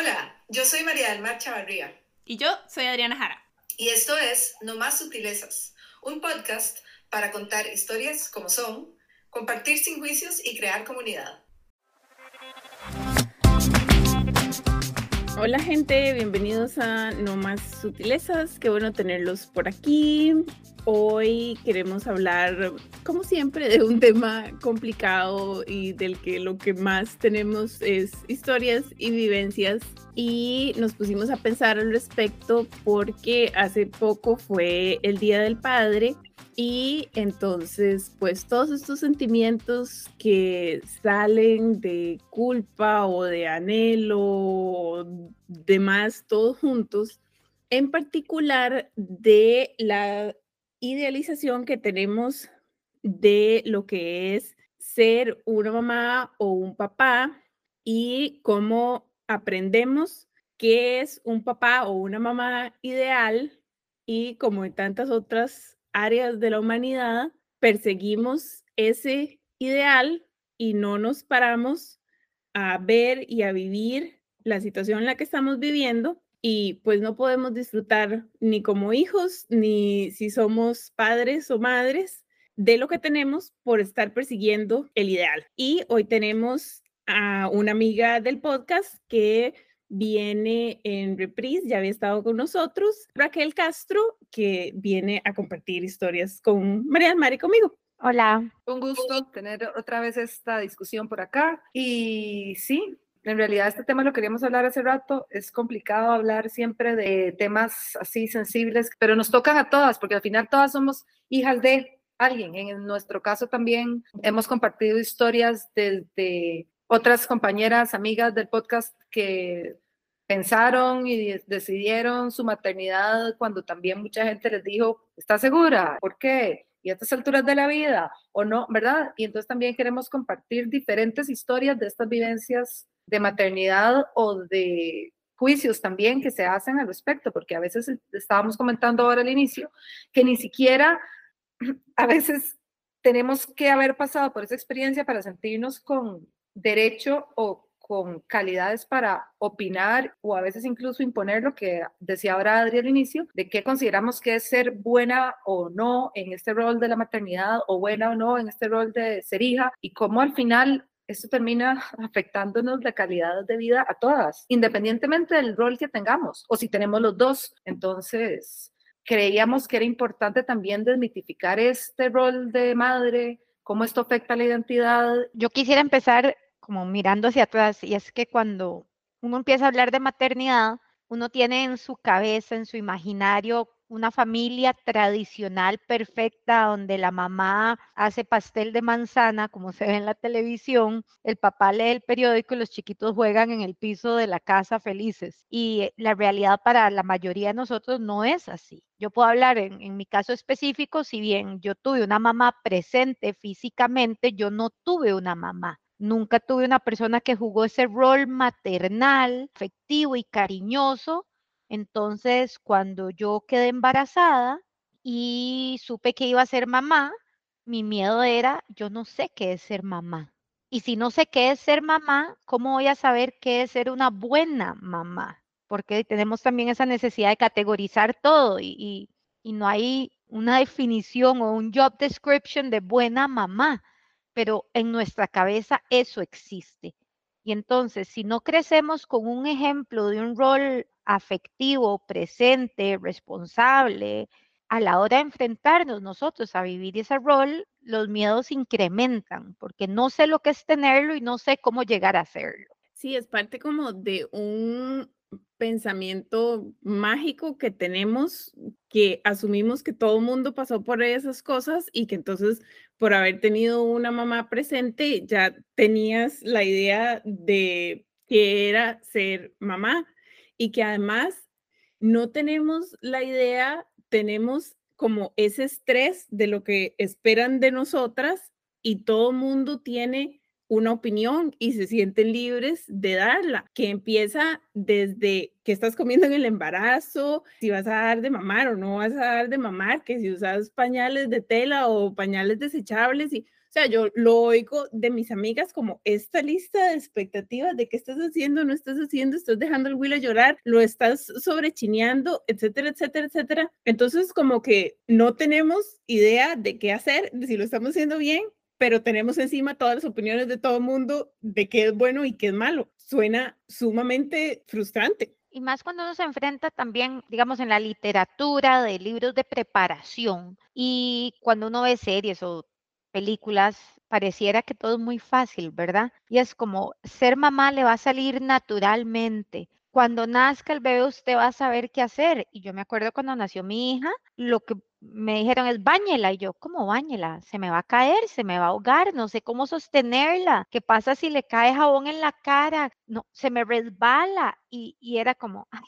Hola, yo soy María del Mar Chavarría. Y yo soy Adriana Jara. Y esto es No Más Sutilezas, un podcast para contar historias como son, compartir sin juicios y crear comunidad. Hola gente, bienvenidos a No Más Sutilezas, qué bueno tenerlos por aquí. Hoy queremos hablar, como siempre, de un tema complicado y del que lo que más tenemos es historias y vivencias. Y nos pusimos a pensar al respecto porque hace poco fue el Día del Padre y entonces, pues todos estos sentimientos que salen de culpa o de anhelo o demás, todos juntos, en particular de la idealización que tenemos de lo que es ser una mamá o un papá y cómo aprendemos qué es un papá o una mamá ideal y como en tantas otras áreas de la humanidad perseguimos ese ideal y no nos paramos a ver y a vivir la situación en la que estamos viviendo y pues no podemos disfrutar ni como hijos ni si somos padres o madres de lo que tenemos por estar persiguiendo el ideal. Y hoy tenemos a una amiga del podcast que viene en reprise, ya había estado con nosotros, Raquel Castro, que viene a compartir historias con María Mari y conmigo. Hola. Un gusto tener otra vez esta discusión por acá. Y sí, en realidad este tema lo queríamos hablar hace rato. Es complicado hablar siempre de temas así sensibles, pero nos tocan a todas, porque al final todas somos hijas de alguien. En nuestro caso también hemos compartido historias desde otras compañeras, amigas del podcast que pensaron y decidieron su maternidad cuando también mucha gente les dijo, ¿está segura? ¿Por qué? ¿Y a estas alturas de la vida? ¿O no? ¿Verdad? Y entonces también queremos compartir diferentes historias de estas vivencias de maternidad o de juicios también que se hacen al respecto, porque a veces estábamos comentando ahora al inicio que ni siquiera a veces tenemos que haber pasado por esa experiencia para sentirnos con derecho o con calidades para opinar o a veces incluso imponer lo que decía ahora Adri al inicio, de qué consideramos que es ser buena o no en este rol de la maternidad o buena o no en este rol de ser hija y cómo al final esto termina afectándonos la calidad de vida a todas, independientemente del rol que tengamos o si tenemos los dos. Entonces, creíamos que era importante también desmitificar este rol de madre, cómo esto afecta la identidad. Yo quisiera empezar como mirando hacia atrás, y es que cuando uno empieza a hablar de maternidad, uno tiene en su cabeza, en su imaginario, una familia tradicional perfecta donde la mamá hace pastel de manzana, como se ve en la televisión, el papá lee el periódico y los chiquitos juegan en el piso de la casa felices. Y la realidad para la mayoría de nosotros no es así. Yo puedo hablar en, en mi caso específico, si bien yo tuve una mamá presente físicamente, yo no tuve una mamá. Nunca tuve una persona que jugó ese rol maternal, afectivo y cariñoso. Entonces, cuando yo quedé embarazada y supe que iba a ser mamá, mi miedo era, yo no sé qué es ser mamá. Y si no sé qué es ser mamá, ¿cómo voy a saber qué es ser una buena mamá? Porque tenemos también esa necesidad de categorizar todo y, y no hay una definición o un job description de buena mamá pero en nuestra cabeza eso existe. Y entonces, si no crecemos con un ejemplo de un rol afectivo, presente, responsable, a la hora de enfrentarnos nosotros a vivir ese rol, los miedos incrementan, porque no sé lo que es tenerlo y no sé cómo llegar a hacerlo. Sí, es parte como de un pensamiento mágico que tenemos, que asumimos que todo el mundo pasó por esas cosas y que entonces por haber tenido una mamá presente ya tenías la idea de que era ser mamá y que además no tenemos la idea, tenemos como ese estrés de lo que esperan de nosotras y todo mundo tiene una opinión y se sienten libres de darla, que empieza desde que estás comiendo en el embarazo, si vas a dar de mamar o no vas a dar de mamar, que si usas pañales de tela o pañales desechables y yo lo oigo de mis amigas como esta lista de expectativas de qué estás haciendo, no estás haciendo, estás dejando el Will a llorar, lo estás sobrechineando, etcétera, etcétera, etcétera. Entonces, como que no tenemos idea de qué hacer, si lo estamos haciendo bien, pero tenemos encima todas las opiniones de todo el mundo de qué es bueno y qué es malo. Suena sumamente frustrante. Y más cuando uno se enfrenta también, digamos, en la literatura de libros de preparación y cuando uno ve series o películas, pareciera que todo es muy fácil, ¿verdad? Y es como ser mamá le va a salir naturalmente. Cuando nazca el bebé usted va a saber qué hacer. Y yo me acuerdo cuando nació mi hija, lo que me dijeron es bañela. Y yo, ¿cómo bañela? Se me va a caer, se me va a ahogar, no sé cómo sostenerla. ¿Qué pasa si le cae jabón en la cara? No, se me resbala. Y, y era como, ay,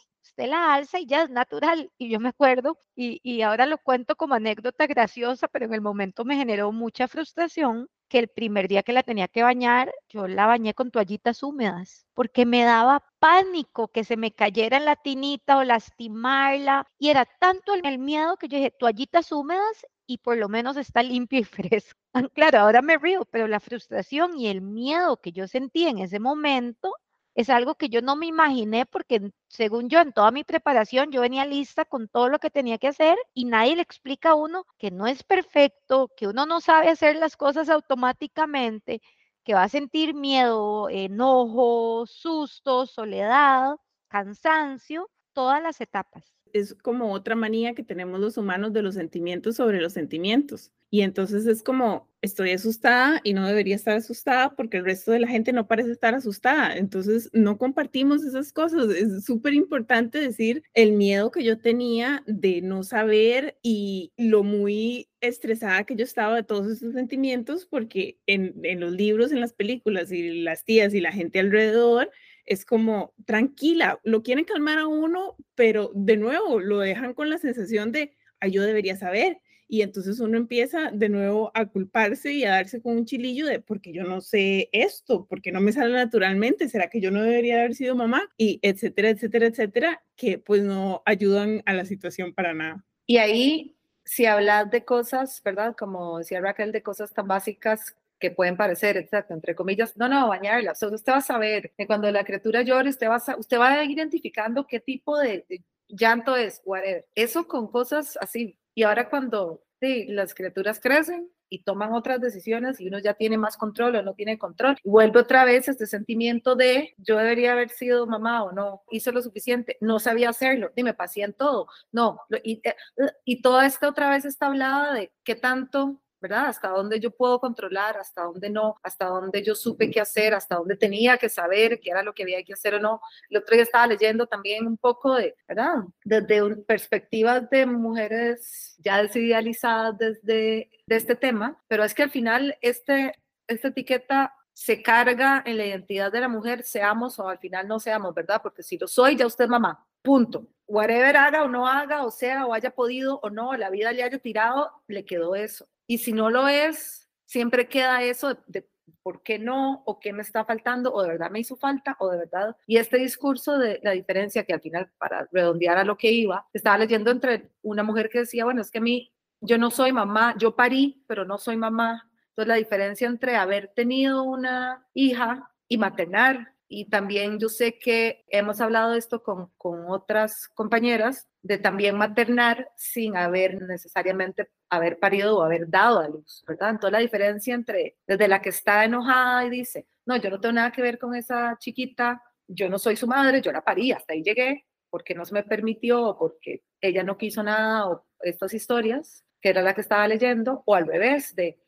la alza y ya es natural. Y yo me acuerdo, y, y ahora lo cuento como anécdota graciosa, pero en el momento me generó mucha frustración que el primer día que la tenía que bañar, yo la bañé con toallitas húmedas, porque me daba pánico que se me cayera en la tinita o lastimarla. Y era tanto el miedo que yo dije, toallitas húmedas y por lo menos está limpio y fresco. Claro, ahora me río, pero la frustración y el miedo que yo sentí en ese momento es algo que yo no me imaginé porque según yo en toda mi preparación yo venía lista con todo lo que tenía que hacer y nadie le explica a uno que no es perfecto, que uno no sabe hacer las cosas automáticamente, que va a sentir miedo, enojo, susto, soledad, cansancio, todas las etapas. Es como otra manía que tenemos los humanos de los sentimientos sobre los sentimientos. Y entonces es como, estoy asustada y no debería estar asustada porque el resto de la gente no parece estar asustada. Entonces no compartimos esas cosas. Es súper importante decir el miedo que yo tenía de no saber y lo muy estresada que yo estaba de todos esos sentimientos porque en, en los libros, en las películas y las tías y la gente alrededor, es como tranquila, lo quieren calmar a uno, pero de nuevo lo dejan con la sensación de, ay, yo debería saber y entonces uno empieza de nuevo a culparse y a darse con un chilillo de porque yo no sé esto, porque no me sale naturalmente, será que yo no debería haber sido mamá y etcétera, etcétera, etcétera, que pues no ayudan a la situación para nada. Y ahí, si hablas de cosas, ¿verdad? Como decía Raquel, de cosas tan básicas que pueden parecer, exacto, entre comillas, no, no, bañarla. O usted va a saber que cuando la criatura llore, usted va a, usted va a ir identificando qué tipo de, de llanto es, whatever. Eso con cosas así y ahora cuando sí, las criaturas crecen y toman otras decisiones y uno ya tiene más control o no tiene control, vuelve otra vez este sentimiento de yo debería haber sido mamá o no, hice lo suficiente, no sabía hacerlo, dime, pasé en todo, no, y, eh, y toda esta otra vez está hablada de qué tanto ¿verdad? Hasta dónde yo puedo controlar, hasta dónde no, hasta dónde yo supe qué hacer, hasta dónde tenía que saber qué era lo que había que hacer o no. El otro día estaba leyendo también un poco de, ¿verdad? Desde perspectivas de mujeres ya desidealizadas desde de este tema, pero es que al final este, esta etiqueta se carga en la identidad de la mujer, seamos o al final no seamos, ¿verdad? Porque si lo soy, ya usted es mamá, punto. Whatever haga o no haga, o sea, o haya podido o no, la vida le haya tirado, le quedó eso. Y si no lo es, siempre queda eso de, por qué no, o qué me está faltando, o de verdad me hizo falta, o de verdad. Y este discurso de la diferencia, que al final, para redondear a lo que iba, estaba leyendo entre una mujer que decía, bueno, es que a mí, yo no soy mamá, yo parí, pero no soy mamá. Entonces, la diferencia entre haber tenido una hija y maternar y también yo sé que hemos hablado de esto con, con, otras compañeras, de también maternar sin haber necesariamente haber parido o haber dado a luz, ¿verdad? Entonces la diferencia entre desde la que está enojada y dice, no, yo no tengo nada que ver con esa chiquita, yo no soy su madre, yo la parí, hasta ahí llegué, porque no se me permitió, porque ella no quiso nada, o estas historias, que era la que estaba leyendo, o al revés, de,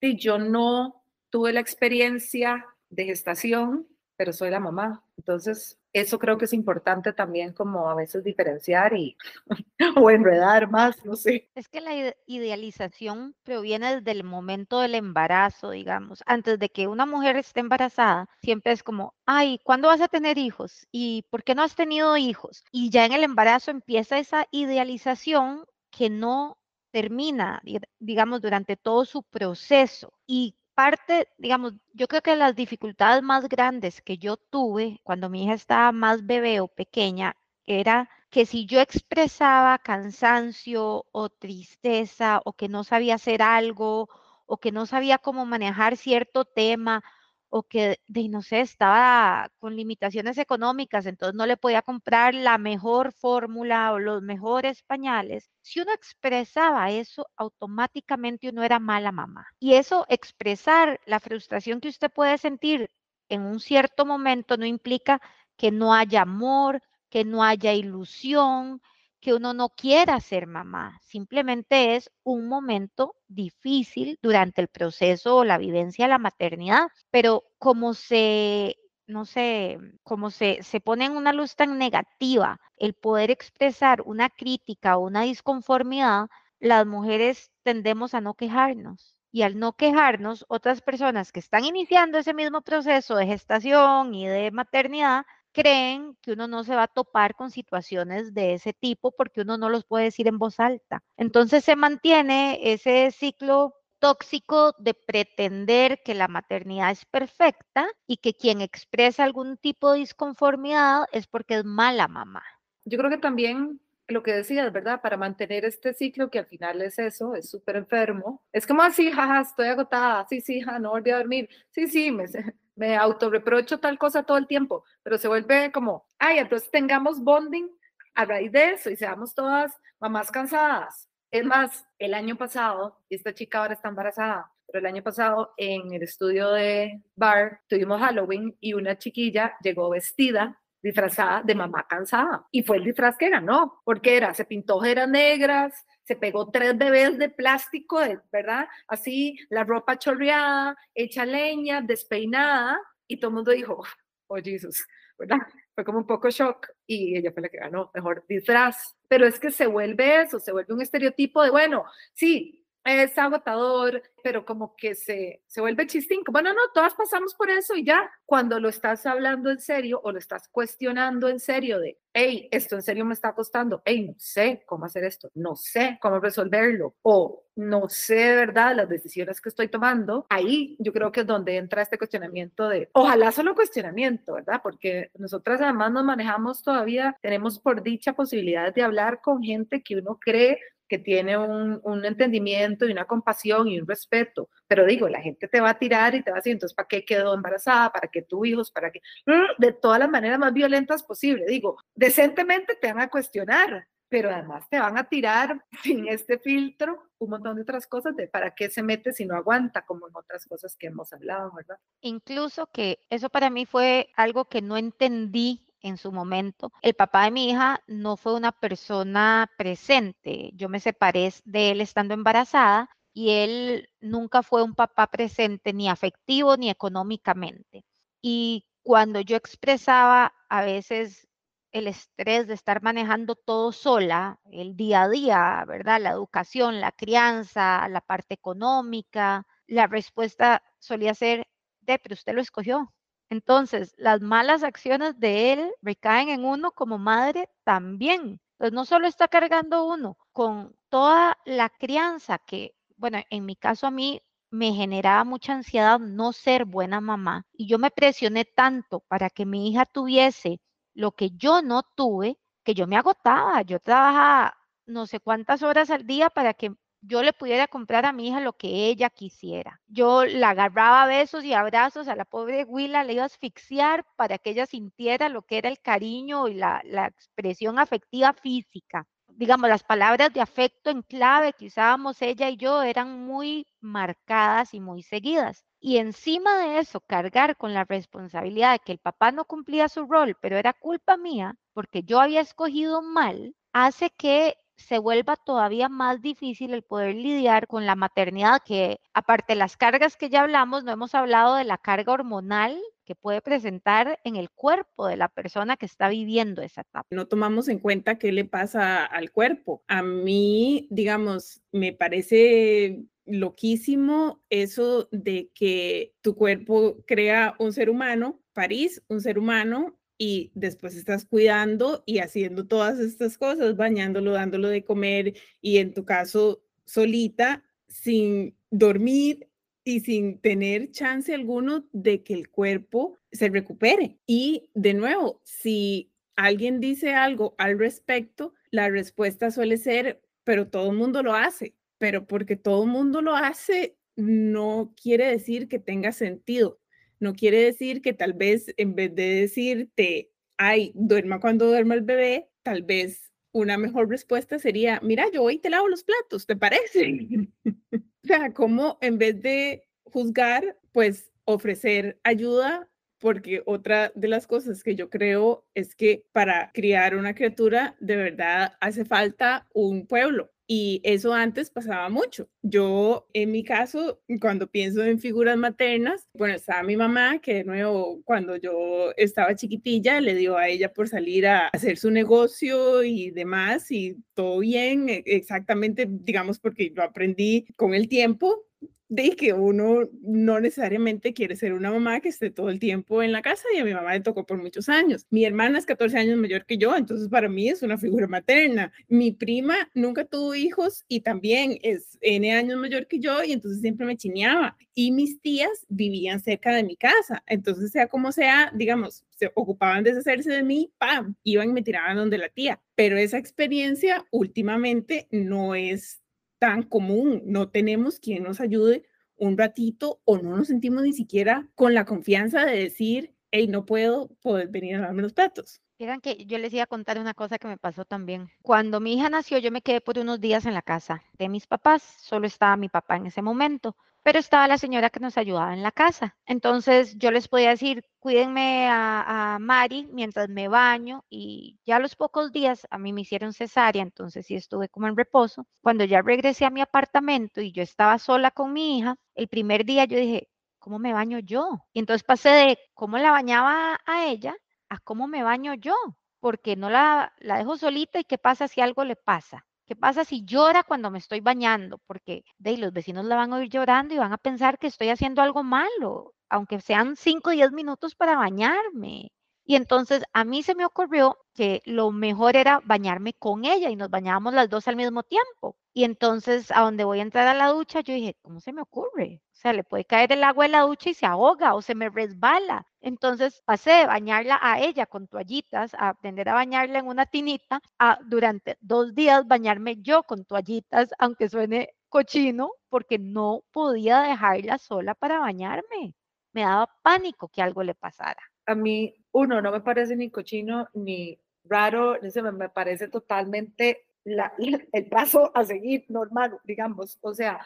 de yo no tuve la experiencia de gestación, pero soy la mamá. Entonces, eso creo que es importante también como a veces diferenciar y o enredar más, no sé. Es que la idealización proviene desde el momento del embarazo, digamos. Antes de que una mujer esté embarazada, siempre es como, ay, ¿cuándo vas a tener hijos? ¿Y por qué no has tenido hijos? Y ya en el embarazo empieza esa idealización que no termina, digamos, durante todo su proceso. Y parte, digamos, yo creo que las dificultades más grandes que yo tuve cuando mi hija estaba más bebé o pequeña era que si yo expresaba cansancio o tristeza o que no sabía hacer algo o que no sabía cómo manejar cierto tema o que, de, no sé, estaba con limitaciones económicas, entonces no le podía comprar la mejor fórmula o los mejores pañales. Si uno expresaba eso, automáticamente uno era mala mamá. Y eso, expresar la frustración que usted puede sentir en un cierto momento, no implica que no haya amor, que no haya ilusión, que uno no quiera ser mamá, simplemente es un momento difícil durante el proceso o la vivencia de la maternidad, pero como se, no sé, como se, se pone en una luz tan negativa el poder expresar una crítica o una disconformidad, las mujeres tendemos a no quejarnos. Y al no quejarnos, otras personas que están iniciando ese mismo proceso de gestación y de maternidad creen que uno no se va a topar con situaciones de ese tipo porque uno no los puede decir en voz alta. Entonces se mantiene ese ciclo tóxico de pretender que la maternidad es perfecta y que quien expresa algún tipo de disconformidad es porque es mala mamá. Yo creo que también lo que decías, ¿verdad? Para mantener este ciclo que al final es eso, es súper enfermo. Es como así, jaja, estoy agotada, sí, sí, ja, no volví a dormir, sí, sí, me, me autorreprocho tal cosa todo el tiempo, pero se vuelve como, ay, entonces tengamos bonding a raíz de eso y seamos todas mamás cansadas. Es más, el año pasado, y esta chica ahora está embarazada, pero el año pasado en el estudio de Bar tuvimos Halloween y una chiquilla llegó vestida disfrazada de mamá cansada. Y fue el disfraz que ganó, porque era, se pintó ojeras negras, se pegó tres bebés de plástico, ¿verdad? Así, la ropa chorreada, hecha leña, despeinada, y todo el mundo dijo, oh Jesús, ¿verdad? Fue como un poco shock y ella fue la que ganó, mejor disfraz. Pero es que se vuelve eso, se vuelve un estereotipo de, bueno, sí, es agotador, pero como que se, se vuelve chistín. Bueno, no, todas pasamos por eso y ya, cuando lo estás hablando en serio o lo estás cuestionando en serio de, hey, esto en serio me está costando, hey, no sé cómo hacer esto, no sé cómo resolverlo, o no sé de verdad las decisiones que estoy tomando, ahí yo creo que es donde entra este cuestionamiento de, ojalá solo cuestionamiento, ¿verdad? Porque nosotras además nos manejamos todavía, tenemos por dicha posibilidades de hablar con gente que uno cree que tiene un, un, entendimiento y una compasión y un respeto. Pero digo, la gente te va a tirar y te va a decir, entonces, ¿para qué quedó embarazada? ¿Para qué tu hijos? ¿Para qué? Mm, de todas las maneras más violentas posible. Digo, decentemente te van a cuestionar, pero además te van a tirar sin este filtro un montón de otras cosas de para qué se mete si no aguanta, como en otras cosas que hemos hablado, ¿verdad? Incluso que eso para mí fue algo que no entendí en su momento. El papá de mi hija no fue una persona presente. Yo me separé de él estando embarazada y él nunca fue un papá presente ni afectivo ni económicamente. Y cuando yo expresaba a veces el estrés de estar manejando todo sola, el día a día, ¿verdad? La educación, la crianza, la parte económica, la respuesta solía ser, de, pero usted lo escogió, entonces, las malas acciones de él recaen en uno como madre también. Entonces, no solo está cargando uno con toda la crianza que, bueno, en mi caso a mí me generaba mucha ansiedad no ser buena mamá y yo me presioné tanto para que mi hija tuviese lo que yo no tuve, que yo me agotaba. Yo trabajaba no sé cuántas horas al día para que yo le pudiera comprar a mi hija lo que ella quisiera. Yo la agarraba besos y abrazos a la pobre Willa, le iba a asfixiar para que ella sintiera lo que era el cariño y la, la expresión afectiva física. Digamos, las palabras de afecto en clave que usábamos ella y yo eran muy marcadas y muy seguidas. Y encima de eso, cargar con la responsabilidad de que el papá no cumplía su rol, pero era culpa mía, porque yo había escogido mal, hace que se vuelva todavía más difícil el poder lidiar con la maternidad, que aparte de las cargas que ya hablamos, no hemos hablado de la carga hormonal que puede presentar en el cuerpo de la persona que está viviendo esa etapa. No tomamos en cuenta qué le pasa al cuerpo. A mí, digamos, me parece loquísimo eso de que tu cuerpo crea un ser humano, París, un ser humano, y después estás cuidando y haciendo todas estas cosas, bañándolo, dándolo de comer y en tu caso solita, sin dormir y sin tener chance alguno de que el cuerpo se recupere. Y de nuevo, si alguien dice algo al respecto, la respuesta suele ser, pero todo el mundo lo hace, pero porque todo el mundo lo hace no quiere decir que tenga sentido. No quiere decir que tal vez en vez de decirte, ay, duerma cuando duerma el bebé, tal vez una mejor respuesta sería, mira, yo hoy te lavo los platos, ¿te parece? o sea, como en vez de juzgar, pues ofrecer ayuda, porque otra de las cosas que yo creo es que para criar una criatura de verdad hace falta un pueblo. Y eso antes pasaba mucho. Yo, en mi caso, cuando pienso en figuras maternas, bueno, estaba mi mamá, que de nuevo, cuando yo estaba chiquitilla, le dio a ella por salir a hacer su negocio y demás, y todo bien, e, exactamente, digamos, porque yo aprendí con el tiempo de que uno no necesariamente quiere ser una mamá que esté todo el tiempo en la casa y a mi mamá le tocó por muchos años. Mi hermana es 14 años mayor que yo, entonces para mí es una figura materna. Mi prima nunca tuvo hijos y también es N años mayor que yo y entonces siempre me chineaba. Y mis tías vivían cerca de mi casa, entonces sea como sea, digamos, se ocupaban de deshacerse de mí, ¡pam! Iban y me tiraban donde la tía. Pero esa experiencia últimamente no es tan común, no tenemos quien nos ayude un ratito o no nos sentimos ni siquiera con la confianza de decir, hey, no puedo poder venir a darme los platos. Miren que yo les iba a contar una cosa que me pasó también. Cuando mi hija nació, yo me quedé por unos días en la casa de mis papás, solo estaba mi papá en ese momento pero estaba la señora que nos ayudaba en la casa. Entonces yo les podía decir, cuídenme a, Mari mientras me baño y ya a los pocos días a mí me hicieron cesárea, entonces sí estuve como en reposo. Cuando ya regresé a mi apartamento y yo estaba sola con mi hija, el primer día yo dije, ¿cómo me baño yo? Y entonces pasé de cómo la bañaba a ella a cómo me baño yo, porque no la, la dejo solita y qué pasa si algo le pasa. ¿Qué pasa si llora cuando me estoy bañando? Porque de los vecinos la van a oír llorando y van a pensar que estoy haciendo algo malo, aunque sean 5 o 10 minutos para bañarme. Y entonces a mí se me ocurrió que lo mejor era bañarme con ella y nos bañábamos las dos al mismo tiempo. Y entonces a donde voy a entrar a la ducha, yo dije, ¿cómo se me ocurre? O sea, le puede caer el agua en la ducha y se ahoga o se me resbala. Entonces pasé de bañarla a ella con toallitas, a aprender a bañarla en una tinita, a durante dos días bañarme yo con toallitas, aunque suene cochino, porque no podía dejarla sola para bañarme. Me daba pánico que algo le pasara. A mí, uno, no me parece ni cochino ni raro, me, parece totalmente el paso a seguir normal, digamos. O sea,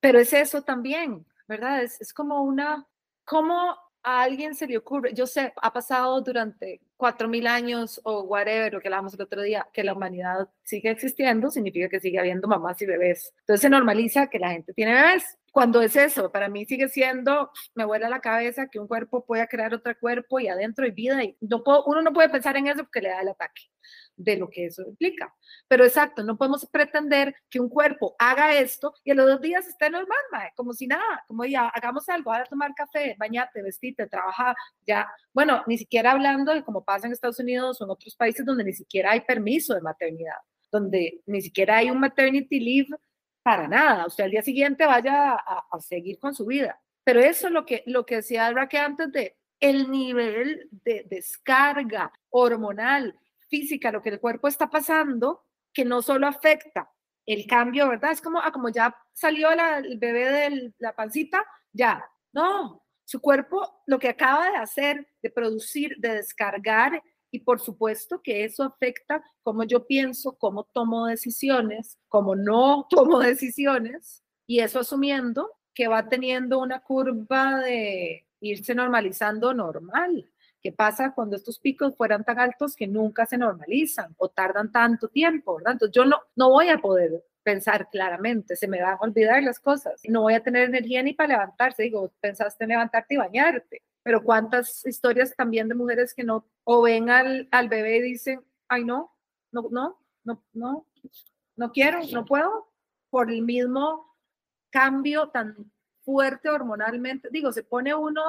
pero es eso también, ¿verdad? Es, es como una, ¿cómo a alguien se le ocurre? Yo sé, ha pasado durante cuatro mil años o whatever, lo que hablábamos el otro día, que la humanidad sigue existiendo, significa que sigue habiendo mamás y bebés. Entonces se normaliza que la gente tiene bebés. Cuando es eso, para mí sigue siendo, me vuela la cabeza que un cuerpo pueda crear otro cuerpo y adentro hay vida y no puedo, uno no puede pensar en eso porque le da el ataque de lo que eso implica. Pero exacto, no podemos pretender que un cuerpo haga esto y en los dos días esté normal, como si nada, como ya hagamos algo, a tomar café, bañate, vestite, trabajar, ya. Bueno, ni siquiera hablando de como pasa en Estados Unidos o en otros países donde ni siquiera hay permiso de maternidad, donde ni siquiera hay un maternity leave para nada. Sea, al día siguiente vaya a, a seguir con su vida. Pero eso es lo que, lo que decía Raquel antes de el nivel de descarga hormonal física, lo que el cuerpo está pasando, que no solo afecta el cambio, ¿verdad? Es como, ah, como ya salió el bebé de la pancita, ya. No, su cuerpo lo que acaba de hacer, de producir, de descargar, y por supuesto que eso afecta cómo yo pienso, cómo tomo decisiones, cómo no tomo decisiones, y eso asumiendo que va teniendo una curva de irse normalizando normal. ¿Qué pasa cuando estos picos fueran tan altos que nunca se normalizan o tardan tanto tiempo? ¿verdad? Entonces yo no, no voy a poder pensar claramente, se me van a olvidar las cosas, no voy a tener energía ni para levantarse, digo, pensaste en levantarte y bañarte, pero cuántas historias también de mujeres que no, o ven al, al bebé y dicen, ay no, no, no, no, no, no quiero, no puedo, por el mismo cambio tan fuerte hormonalmente, digo, se pone uno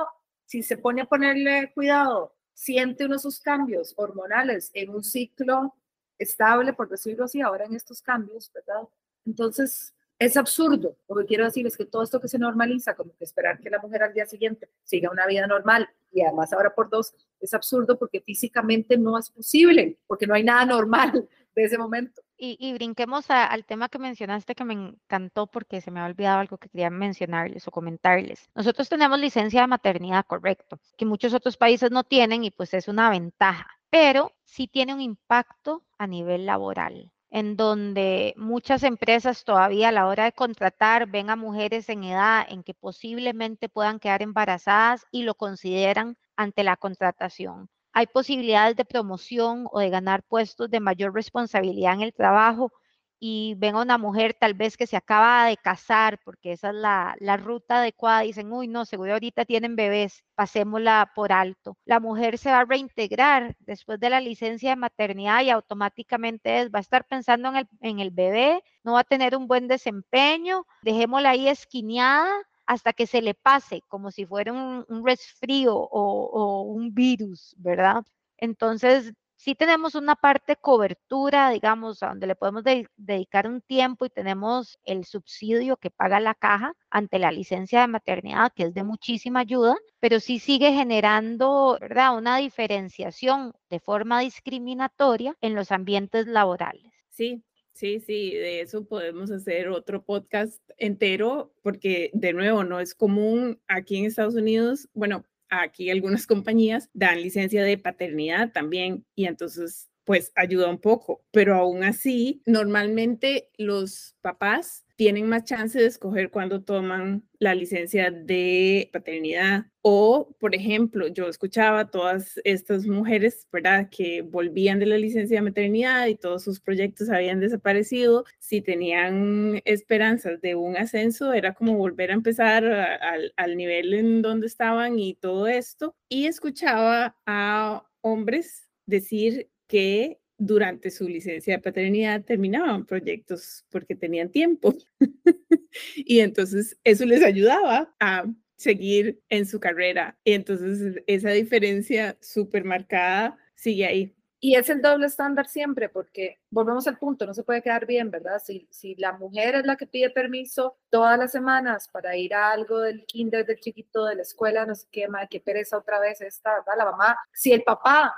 si se pone a ponerle cuidado, siente uno sus cambios hormonales en un ciclo estable, por decirlo así, ahora en estos cambios, ¿verdad? Entonces, es absurdo. Lo que quiero decir es que todo esto que se normaliza, como que esperar que la mujer al día siguiente siga una vida normal y además ahora por dos, es absurdo porque físicamente no es posible, porque no hay nada normal de ese momento. Y, brinquemos al tema que mencionaste que me encantó porque se me ha olvidado algo que quería mencionarles o comentarles. Nosotros tenemos licencia de maternidad, correcto, que muchos otros países no tienen y pues es una ventaja, pero sí tiene un impacto a nivel laboral en donde muchas empresas todavía a la hora de contratar ven a mujeres en edad en que posiblemente puedan quedar embarazadas y lo consideran ante la contratación. Hay posibilidades de promoción o de ganar puestos de mayor responsabilidad en el trabajo y ven una mujer tal vez que se acaba de casar, porque esa es la, la, ruta adecuada, dicen, uy, no, seguro ahorita tienen bebés, pasémosla por alto. La mujer se va a reintegrar después de la licencia de maternidad y automáticamente va a estar pensando en el, en el bebé, no va a tener un buen desempeño, dejémosla ahí esquineada hasta que se le pase, como si fuera un, un resfrío o, o un virus, ¿verdad? Entonces, sí tenemos una parte cobertura, digamos, a donde le podemos dedicar un tiempo y tenemos el subsidio que paga la caja ante la licencia de maternidad, que es de muchísima ayuda, pero sí sigue generando, ¿verdad?, una diferenciación de forma discriminatoria en los ambientes laborales. Sí, Sí, sí, de eso podemos hacer otro podcast entero porque de nuevo no es común aquí en Estados Unidos, bueno, aquí algunas compañías dan licencia de paternidad también y entonces pues ayuda un poco, pero aún así, normalmente los papás tienen más chance de escoger cuando toman la licencia de paternidad. O, por ejemplo, yo escuchaba todas estas mujeres, ¿verdad?, que volvían de la licencia de maternidad y todos sus proyectos habían desaparecido. Si tenían esperanzas de un ascenso, era como volver a empezar al nivel en donde estaban y todo esto. Y escuchaba a hombres decir que durante su licencia de paternidad terminaban proyectos porque tenían tiempo. y entonces eso les ayudaba a seguir en su carrera. Y entonces esa diferencia súper marcada sigue ahí. Y es el doble estándar siempre, porque volvemos al punto, no se puede quedar bien, ¿verdad? Si, si la mujer es la que pide permiso todas las semanas para ir a algo del kinder, del chiquito, de la escuela, no sé qué, más, qué pereza otra vez esta, ¿verdad? La mamá, si el papá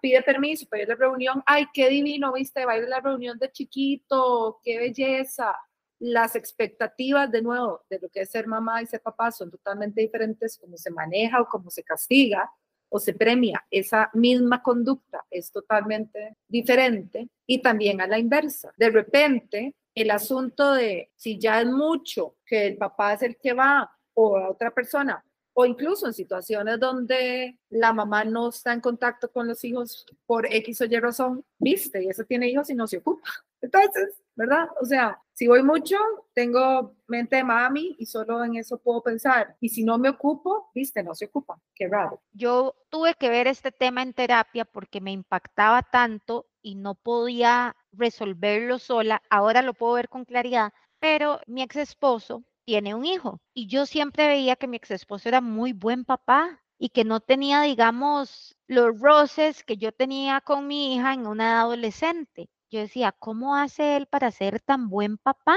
pide permiso para ir a la reunión, ay, qué divino, viste, va a ir a la reunión de chiquito, qué belleza. Las expectativas, de nuevo, de lo que es ser mamá y ser papá son totalmente diferentes, como se maneja o cómo se castiga o se premia esa misma conducta es totalmente diferente y también a la inversa. De repente, el asunto de si ya es mucho que el papá es el que va o a otra persona o incluso en situaciones donde la mamá no está en contacto con los hijos por X o Y razón, viste, y eso tiene hijos y no se ocupa. Entonces, ¿verdad? O sea, si voy mucho, tengo mente de mami y solo en eso puedo pensar. Y si no me ocupo, viste, no se ocupa. Qué raro. Yo tuve que ver este tema en terapia porque me impactaba tanto y no podía resolverlo sola. Ahora lo puedo ver con claridad, pero mi ex esposo tiene un hijo. Y yo siempre veía que mi ex esposo era muy buen papá y que no tenía, digamos, los roces que yo tenía con mi hija en una adolescente. Yo decía, ¿cómo hace él para ser tan buen papá?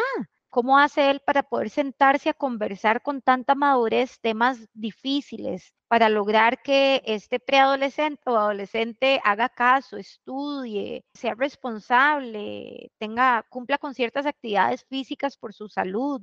¿Cómo hace él para poder sentarse a conversar con tanta madurez temas difíciles, para lograr que este preadolescente o adolescente haga caso, estudie, sea responsable, tenga, cumpla con ciertas actividades físicas por su salud?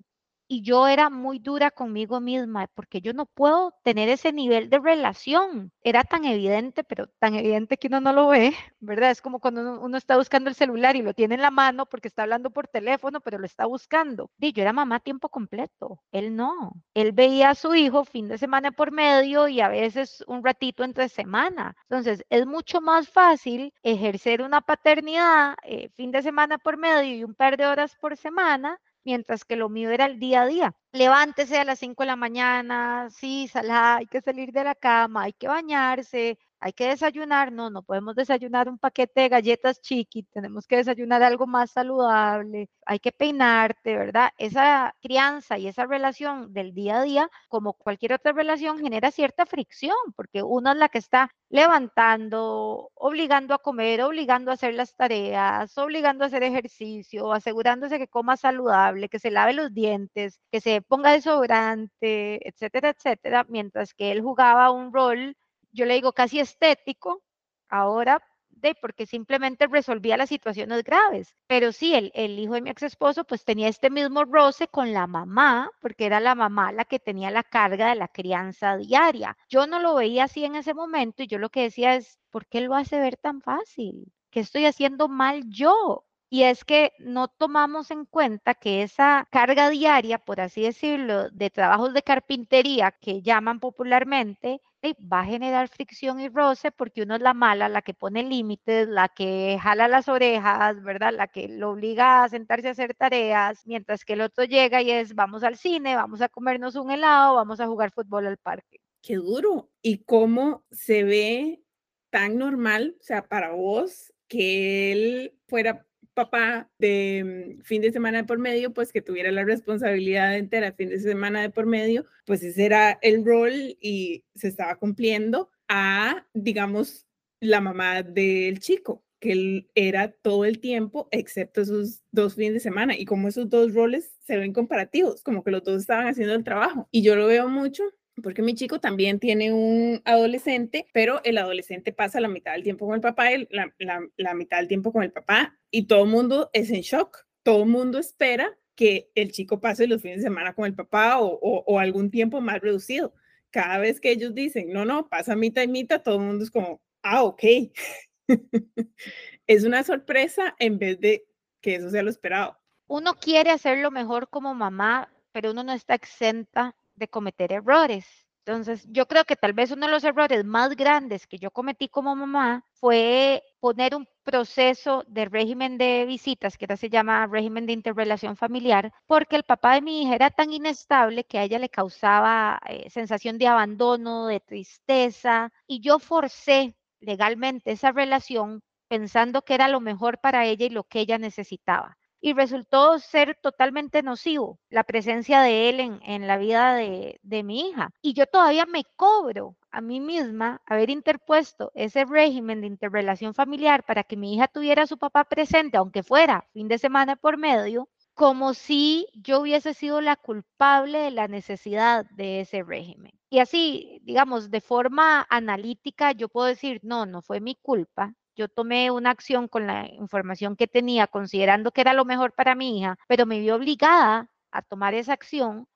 Y yo era muy dura conmigo misma porque yo no puedo tener ese nivel de relación. Era tan evidente, pero tan evidente que uno no lo ve, ¿verdad? Es como cuando uno, está buscando el celular y lo tiene en la mano porque está hablando por teléfono, pero lo está buscando. Y yo era mamá tiempo completo, él no. Él veía a su hijo fin de semana por medio y a veces un ratito entre semana. Entonces, es mucho más fácil ejercer una paternidad eh, fin de semana por medio y un par de horas por semana mientras que lo mío era el día a día. Levántese a las 5 de la mañana, sí, salá, hay que salir de la cama, hay que bañarse, hay que desayunar, no, no podemos desayunar un paquete de galletas chiqui, tenemos que desayunar algo más saludable, hay que peinarte, ¿verdad? Esa crianza y esa relación del día a día, como cualquier otra relación, genera cierta fricción, porque una es la que está levantando, obligando a comer, obligando a hacer las tareas, obligando a hacer ejercicio, asegurándose que coma saludable, que se lave los dientes, que se ponga desodorante, etcétera, etcétera, mientras que él jugaba un rol, yo le digo casi estético, ahora porque simplemente resolvía las situaciones graves. Pero sí, el, el hijo de mi ex esposo pues tenía este mismo roce con la mamá, porque era la mamá la que tenía la carga de la crianza diaria. Yo no lo veía así en ese momento y yo lo que decía es, ¿por qué lo hace ver tan fácil? ¿Qué estoy haciendo mal yo? Y es que no tomamos en cuenta que esa carga diaria, por así decirlo, de trabajos de carpintería que llaman popularmente, va a generar fricción y roce porque uno es la mala, la que pone límites, la que jala las orejas, ¿verdad? La que lo obliga a sentarse a hacer tareas, mientras que el otro llega y es, vamos al cine, vamos a comernos un helado, vamos a jugar fútbol al parque. Qué duro. ¿Y cómo se ve tan normal, o sea, para vos, que él fuera papá de mm, fin de semana de por medio, pues que tuviera la responsabilidad entera fin de semana de por medio, pues ese era el rol y se estaba cumpliendo a, digamos, la mamá del chico, que él era todo el tiempo, excepto esos dos fines de semana. Y como esos dos roles se ven comparativos, como que los dos estaban haciendo el trabajo. Y yo lo veo mucho porque mi chico también tiene un adolescente, pero el adolescente pasa la mitad del tiempo con el papá y la, la, mitad del tiempo con el papá y todo el mundo es en shock, todo el mundo espera que el chico pase los fines de semana con el papá o, o, algún tiempo más reducido. Cada vez que ellos dicen, no, no, pasa mitad y mitad, todo el mundo es como, ah, ok. es una sorpresa en vez de que eso sea lo esperado. Uno quiere hacerlo mejor como mamá, pero uno no está exenta de cometer errores. Entonces, yo creo que tal vez uno de los errores más grandes que yo cometí como mamá fue poner un proceso de régimen de visitas, que ahora se llama régimen de interrelación familiar, porque el papá de mi hija era tan inestable que a ella le causaba eh, sensación de abandono, de tristeza, y yo forcé legalmente esa relación pensando que era lo mejor para ella y lo que ella necesitaba y resultó ser totalmente nocivo la presencia de él en, la vida de, de, mi hija. Y yo todavía me cobro a mí misma haber interpuesto ese régimen de interrelación familiar para que mi hija tuviera a su papá presente, aunque fuera fin de semana por medio, como si yo hubiese sido la culpable de la necesidad de ese régimen. Y así, digamos, de forma analítica, yo puedo decir, no, no fue mi culpa, yo tomé una acción con la información que tenía, considerando que era lo mejor para mi hija, pero me vi obligada a tomar esa acción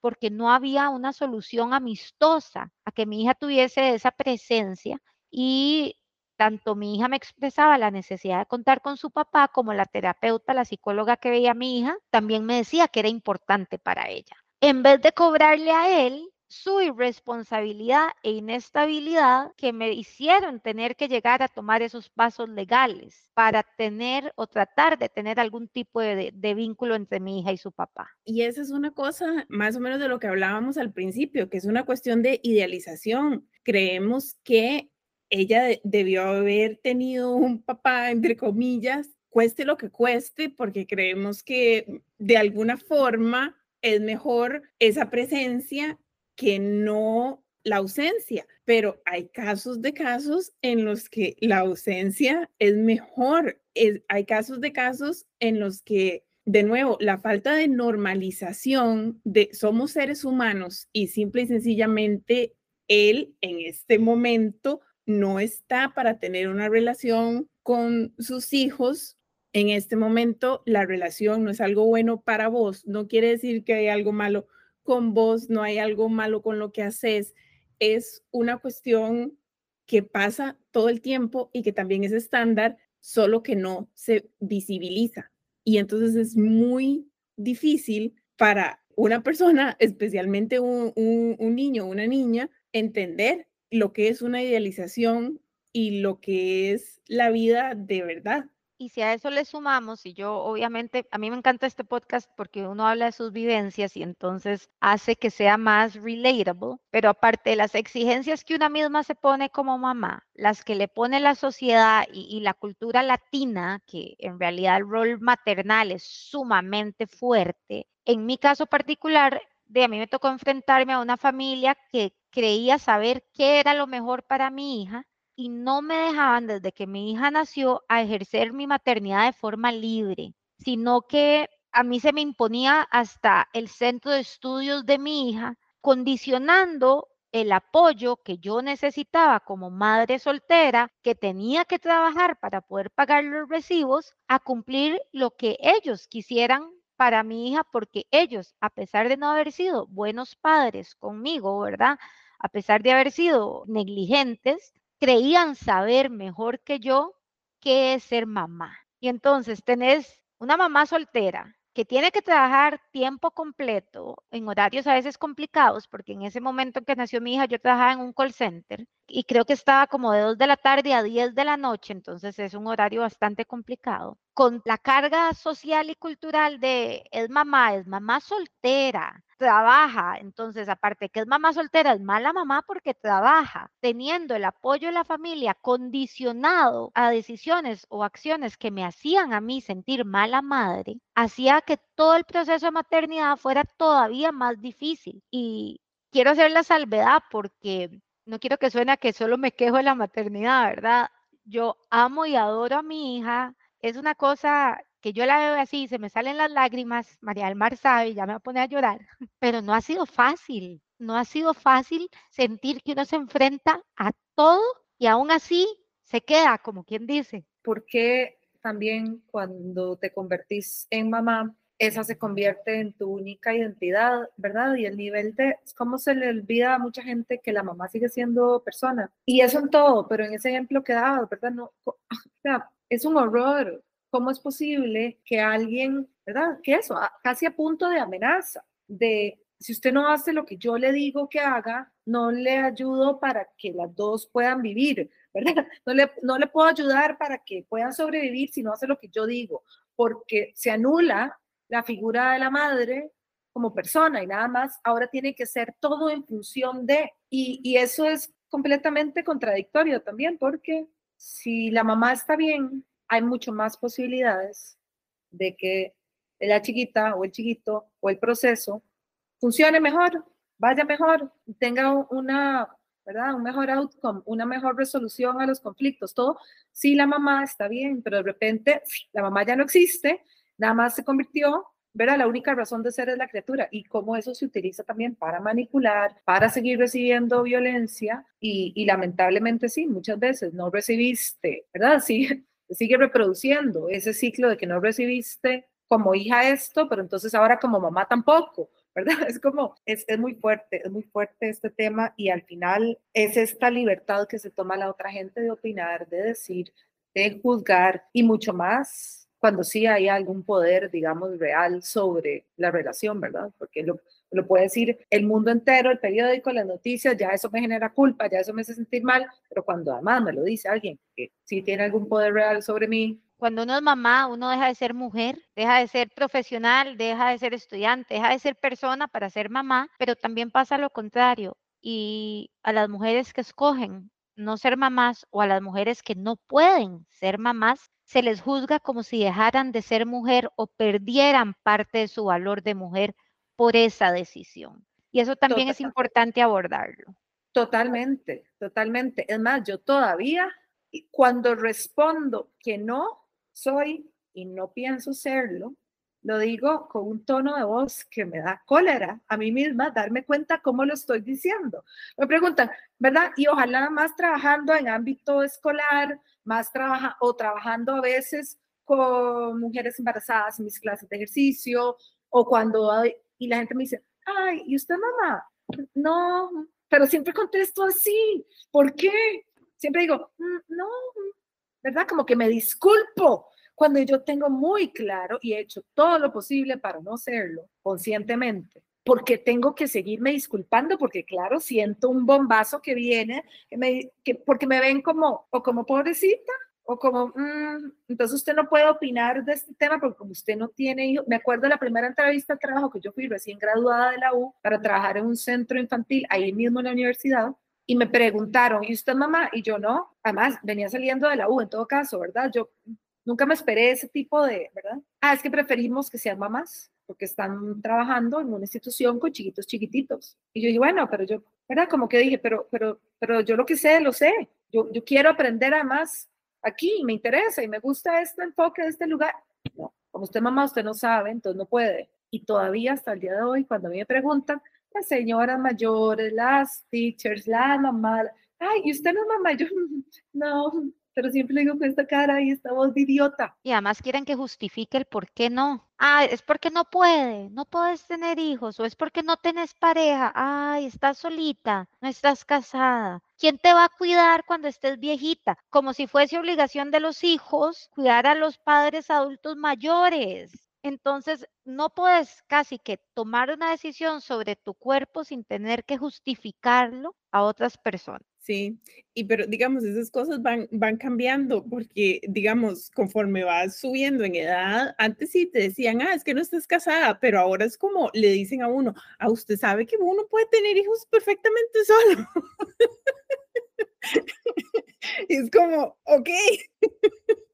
porque no había una solución amistosa a que mi hija tuviese esa presencia y tanto mi hija me expresaba la necesidad de contar con su papá como la terapeuta, la psicóloga que veía a mi hija, también me decía que era importante para ella. En vez de cobrarle a él, su irresponsabilidad e inestabilidad que me hicieron tener que llegar a tomar esos pasos legales para tener o tratar de tener algún tipo de, vínculo entre mi hija y su papá. Y esa es una cosa más o menos de lo que hablábamos al principio, que es una cuestión de idealización. Creemos que ella debió haber tenido un papá, entre comillas, cueste lo que cueste, porque creemos que de alguna forma es mejor esa presencia que no la ausencia, pero hay casos de casos en los que la ausencia es mejor. hay casos de casos en los que, de nuevo, la falta de normalización de somos seres humanos y simple y sencillamente él en este momento no está para tener una relación con sus hijos. En este momento la relación no es algo bueno para vos, no quiere decir que hay algo malo con vos, no hay algo malo con lo que haces. Es una cuestión que pasa todo el tiempo y que también es estándar, solo que no se visibiliza. Y entonces es muy difícil para una persona, especialmente un, niño o una niña, entender lo que es una idealización y lo que es la vida de verdad. Y si a eso le sumamos, y yo obviamente, a mí me encanta este podcast porque uno habla de sus vivencias y entonces hace que sea más relatable, pero aparte de las exigencias que una misma se pone como mamá, las que le pone la sociedad y, y la cultura latina, que en realidad el rol maternal es sumamente fuerte, en mi caso particular, de a mí me tocó enfrentarme a una familia que creía saber qué era lo mejor para mi hija y no me dejaban desde que mi hija nació a ejercer mi maternidad de forma libre, sino que a mí se me imponía hasta el centro de estudios de mi hija, condicionando el apoyo que yo necesitaba como madre soltera, que tenía que trabajar para poder pagar los recibos, a cumplir lo que ellos quisieran para mi hija, porque ellos, a pesar de no haber sido buenos padres conmigo, ¿verdad? A pesar de haber sido negligentes, creían saber mejor que yo qué es ser mamá. Y entonces tenés una mamá soltera que tiene que trabajar tiempo completo en horarios a veces complicados, porque en ese momento que nació mi hija yo trabajaba en un call center y creo que estaba como de 2 de la tarde a 10 de la noche, entonces es un horario bastante complicado. Con la carga social y cultural de es mamá, es mamá soltera, trabaja, entonces aparte que es mamá soltera, es mala mamá porque trabaja, teniendo el apoyo de la familia condicionado a decisiones o acciones que me hacían a mí sentir mala madre, hacía que todo el proceso de maternidad fuera todavía más difícil. Y quiero hacer la salvedad porque no quiero que suene que solo me quejo de la maternidad, ¿verdad? Yo amo y adoro a mi hija. Es una cosa que yo la veo así, se me salen las lágrimas, María del Mar sabe, ya me va a poner a llorar, pero no ha sido fácil, no ha sido fácil sentir que uno se enfrenta a todo y aún así se queda, como quien dice. Porque también cuando te convertís en mamá, esa se convierte en tu única identidad, ¿verdad? Y el nivel de, cómo se le olvida a mucha gente que la mamá sigue siendo persona. Y eso en todo, pero en ese ejemplo que daba, ¿verdad? No, o sea, es un horror. ¿Cómo es posible que alguien, ¿verdad? Que eso, casi a punto de amenaza, de si usted no hace lo que yo le digo que haga, no le ayudo para que las dos puedan vivir, ¿verdad? No le, no le puedo ayudar para que puedan sobrevivir si no hace lo que yo digo, porque se anula la figura de la madre como persona y nada más ahora tiene que ser todo en función de, y, y eso es completamente contradictorio también, porque si la mamá está bien, hay mucho más posibilidades de que la chiquita o el chiquito o el proceso funcione mejor, vaya mejor, tenga una, ¿verdad? Un mejor outcome, una mejor resolución a los conflictos, todo. Si la mamá está bien, pero de repente la mamá ya no existe, nada más se convirtió, ¿verdad? La única razón de ser es la criatura y cómo eso se utiliza también para manipular, para seguir recibiendo violencia y, y lamentablemente sí, muchas veces no recibiste, ¿verdad? Sí, sigue reproduciendo ese ciclo de que no recibiste como hija esto, pero entonces ahora como mamá tampoco, ¿verdad? Es como, es, es, muy fuerte, es muy fuerte este tema y al final es esta libertad que se toma la otra gente de opinar, de decir, de juzgar y mucho más cuando sí hay algún poder, digamos, real sobre la relación, ¿verdad? Porque lo, lo puede decir el mundo entero, el periódico, las noticias, ya eso me genera culpa, ya eso me hace sentir mal, pero cuando además me lo dice alguien que sí tiene algún poder real sobre mí. Cuando uno es mamá, uno deja de ser mujer, deja de ser profesional, deja de ser estudiante, deja de ser persona para ser mamá, pero también pasa lo contrario. Y a las mujeres que escogen no ser mamás o a las mujeres que no pueden ser mamás, se les juzga como si dejaran de ser mujer o perdieran parte de su valor de mujer por esa decisión. Y eso también es importante abordarlo. Totalmente, totalmente. Es más, yo todavía, cuando respondo que no soy y no pienso serlo, lo digo con un tono de voz que me da cólera a mí misma darme cuenta cómo lo estoy diciendo. Me preguntan, ¿verdad? Y ojalá más trabajando en ámbito escolar, más trabaja o trabajando a veces con mujeres embarazadas en mis clases de ejercicio o cuando y la gente me dice, ay, ¿y usted mamá? No, pero siempre contesto así. ¿Por qué? Siempre digo, mm, no, ¿verdad? Como que me disculpo cuando yo tengo muy claro y he hecho todo lo posible para no serlo conscientemente, porque tengo que seguirme disculpando, porque claro, siento un bombazo que viene, que me, que, porque me ven como, o como pobrecita, o como, mm, entonces usted no puede opinar de este tema porque como usted no tiene hijos, me acuerdo de la primera entrevista de trabajo que yo fui recién graduada de la U para trabajar en un centro infantil ahí mismo en la universidad y me preguntaron, ¿y usted mamá? Y yo no, además venía saliendo de la U en todo caso, ¿verdad? Yo nunca me esperé ese tipo de, ¿verdad? Ah, es que preferimos que sean mamás porque están trabajando en una institución con chiquitos chiquititos. Y yo dije, bueno, pero yo, ¿verdad? Como que dije, pero, pero, pero yo lo que sé, lo sé. Yo, yo quiero aprender además aquí, me interesa y me gusta este enfoque de este lugar. No, como usted mamá, usted no sabe, entonces no puede. Y todavía hasta el día de hoy, cuando a mí me preguntan, las señoras mayores, las teachers, la mamá, ay, ¿y usted no es mamá? Yo, no, pero siempre le digo con esta cara y esta voz de idiota. Y además quieren que justifique el por qué no. Ah, es porque no puede, no puedes tener hijos, o es porque no tenés pareja. Ay, estás solita, no estás casada. ¿Quién te va a cuidar cuando estés viejita? Como si fuese obligación de los hijos cuidar a los padres adultos mayores. Entonces, no puedes casi que tomar una decisión sobre tu cuerpo sin tener que justificarlo a otras personas. Sí, y pero digamos, esas cosas van, van cambiando porque, digamos, conforme vas subiendo en edad, antes sí te decían, ah, es que no estás casada, pero ahora es como le dicen a uno, ah, usted sabe que uno puede tener hijos perfectamente solo. y es como, ok.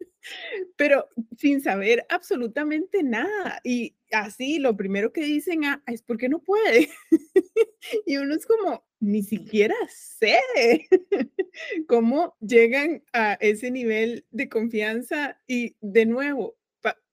pero sin saber absolutamente nada. Y así, lo primero que dicen ah, es porque no puede. y uno es como, ni siquiera sé cómo llegan a ese nivel de confianza y de nuevo,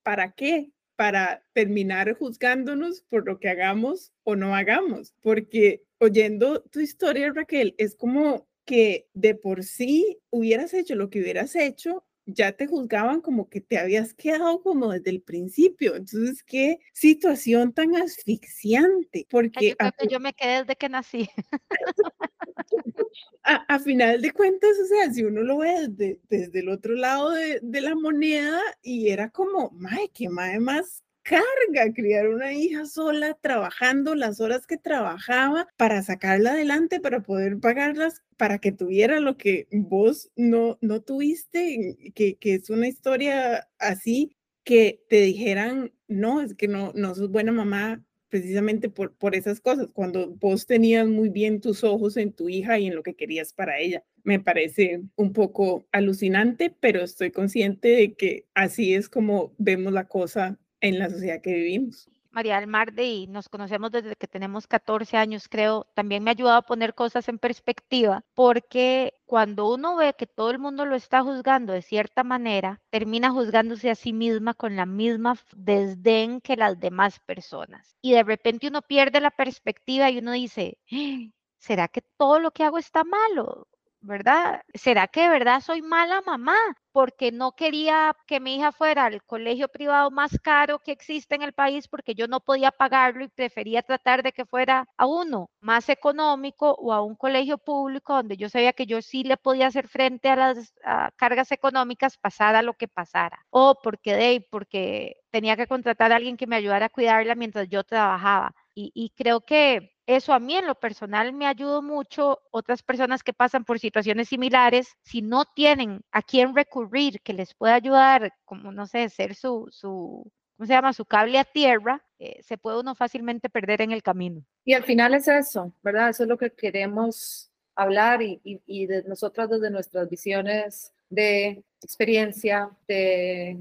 ¿para qué? Para terminar juzgándonos por lo que hagamos o no hagamos, porque oyendo tu historia, Raquel, es como que de por sí hubieras hecho lo que hubieras hecho ya te juzgaban como que te habías quedado como desde el principio. Entonces, qué situación tan asfixiante. Porque yo, yo me quedé desde que nací. a, final de cuentas, o sea, si uno lo ve desde, desde el otro lado de, de, la moneda y era como, mae, qué mae más carga criar una hija sola, trabajando las horas que trabajaba para sacarla adelante, para poder pagarlas, para que tuviera lo que vos no, no tuviste, que, que es una historia así, que te dijeran, no, es que no, no sos buena mamá precisamente por, por esas cosas, cuando vos tenías muy bien tus ojos en tu hija y en lo que querías para ella. Me parece un poco alucinante, pero estoy consciente de que así es como vemos la cosa en la sociedad que vivimos. María del Mar, y nos conocemos desde que tenemos 14 años, creo, también me ha ayudado a poner cosas en perspectiva, porque cuando uno ve que todo el mundo lo está juzgando de cierta manera, termina juzgándose a sí misma con la misma desdén que las demás personas. Y de repente uno pierde la perspectiva y uno dice, ¡Ah! ¿será que todo lo que hago está malo? ¿Verdad? ¿Será que de verdad soy mala mamá? Porque no quería que mi hija fuera al colegio privado más caro que existe en el país porque yo no podía pagarlo y prefería tratar de que fuera a uno más económico o a un colegio público donde yo sabía que yo sí le podía hacer frente a las cargas económicas pasara lo que pasara. O porque de porque tenía que contratar a alguien que me ayudara a cuidarla mientras yo trabajaba. Y, creo que eso a mí en lo personal me ayudó mucho. Otras personas que pasan por situaciones similares, si no tienen a quién recurrir que les pueda ayudar, como no sé, ser su, su ¿cómo se llama? Su cable a tierra, eh, se puede uno fácilmente perder en el camino. Y al final es eso, ¿verdad? Eso es lo que queremos hablar y, y, y de nosotras desde nuestras visiones de experiencia, de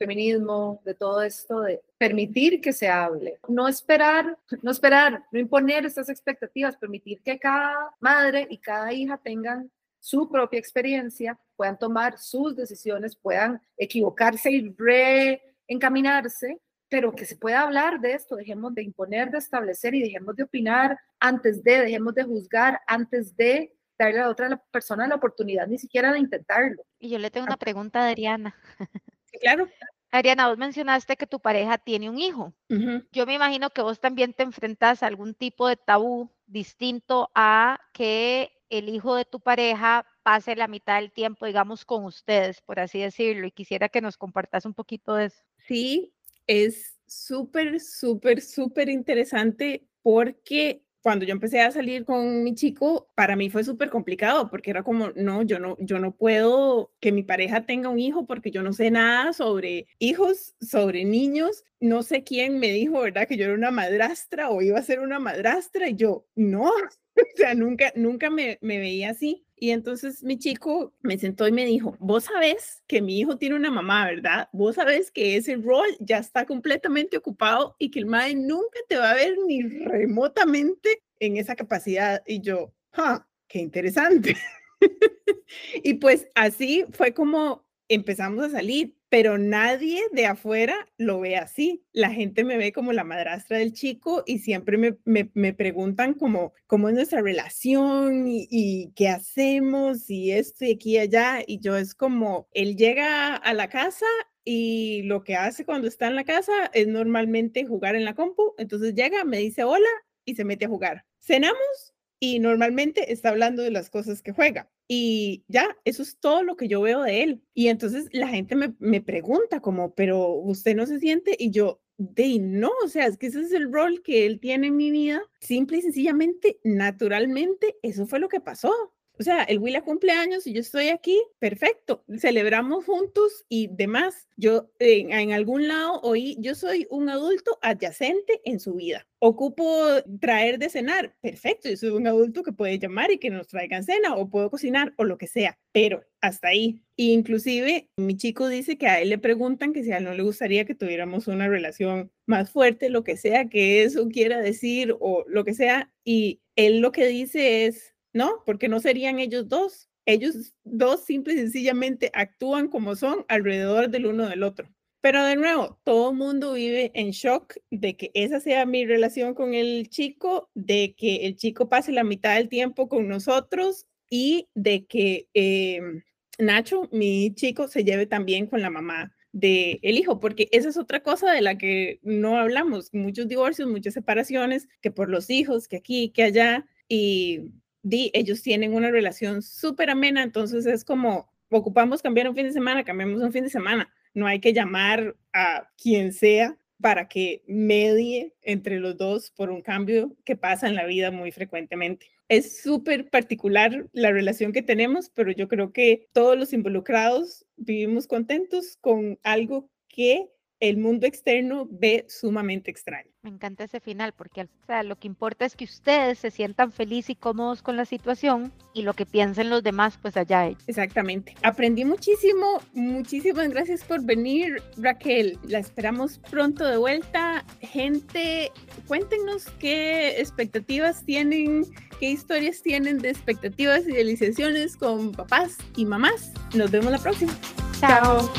feminismo, de todo esto, de permitir que se hable, no esperar, no esperar, no imponer estas expectativas, permitir que cada madre y cada hija tengan su propia experiencia, puedan tomar sus decisiones, puedan equivocarse y reencaminarse, pero que se pueda hablar de esto, dejemos de imponer, de establecer y dejemos de opinar antes de, dejemos de juzgar antes de darle a otra persona la oportunidad ni siquiera de intentarlo. Y yo le tengo una pregunta a Adriana. claro. Adriana, vos mencionaste que tu pareja tiene un hijo. Yo me imagino que vos también te enfrentas a algún tipo de tabú distinto a que el hijo de tu pareja pase la mitad del tiempo, digamos, con ustedes, por así decirlo, y quisiera que nos compartas un poquito de eso. Sí, es súper, súper, súper interesante porque cuando yo empecé a salir con mi chico, para mí fue súper complicado porque era como, no, yo no, yo no puedo que mi pareja tenga un hijo porque yo no sé nada sobre hijos, sobre niños. No sé quién me dijo, ¿verdad? Que yo era una madrastra o iba a ser una madrastra y yo, no, o sea, nunca, nunca me, me veía así. Y entonces mi chico me sentó y me dijo, vos sabés que mi hijo tiene una mamá, ¿verdad? Vos sabés que ese rol ya está completamente ocupado y que el madre nunca te va a ver ni remotamente en esa capacidad. Y yo, ¡ah! ¡Qué interesante! y pues así fue como empezamos a salir, pero nadie de afuera lo ve así. La gente me ve como la madrastra del chico y siempre me, me, preguntan como, cómo es nuestra relación y, qué hacemos y esto y aquí y allá. Y yo es como, él llega a la casa y lo que hace cuando está en la casa es normalmente jugar en la compu. Entonces llega, me dice hola y se mete a jugar. Cenamos y normalmente está hablando de las cosas que juega. Y ya, eso es todo lo que yo veo de él. Y entonces la gente me, me pregunta como, pero usted no se siente y yo, de no, o sea, es que ese es el rol que él tiene en mi vida. Simple y sencillamente, naturalmente, eso fue lo que pasó. O sea, el Willa cumpleaños y yo estoy aquí, perfecto, celebramos juntos y demás. Yo en, en, algún lado oí, yo soy un adulto adyacente en su vida. Ocupo traer de cenar, perfecto, yo soy un adulto que puede llamar y que nos traigan cena o puedo cocinar o lo que sea, pero hasta ahí. inclusive mi chico dice que a él le preguntan que si a él no le gustaría que tuviéramos una relación más fuerte, lo que sea que eso quiera decir o lo que sea, y él lo que dice es, ¿no? Porque no serían ellos dos. Ellos dos simple y sencillamente actúan como son alrededor del uno del otro. Pero de nuevo, todo mundo vive en shock de que esa sea mi relación con el chico, de que el chico pase la mitad del tiempo con nosotros y de que em, Nacho, mi chico, se lleve también con la mamá del el hijo, porque esa es otra cosa de la que no hablamos. Muchos divorcios, muchas separaciones, que por los hijos, que aquí, que allá. Y di, ellos tienen una relación súper amena, entonces es como, ocupamos cambiar un fin de semana, cambiamos un fin de semana. No hay que llamar a quien sea para que medie entre los dos por un cambio que pasa en la vida muy frecuentemente. Es súper particular la relación que tenemos, pero yo creo que todos los involucrados vivimos contentos con algo que el mundo externo ve sumamente extraño. Me encanta ese final porque sea, lo que importa es que ustedes se sientan felices y cómodos con la situación y lo que piensen los demás, pues allá ellos. Exactamente. Aprendí muchísimo. Muchísimas gracias por venir, Raquel. La esperamos pronto de vuelta. Gente, cuéntenos qué expectativas tienen, qué historias tienen de expectativas y realizaciones con papás y mamás. Nos vemos la próxima. Chao.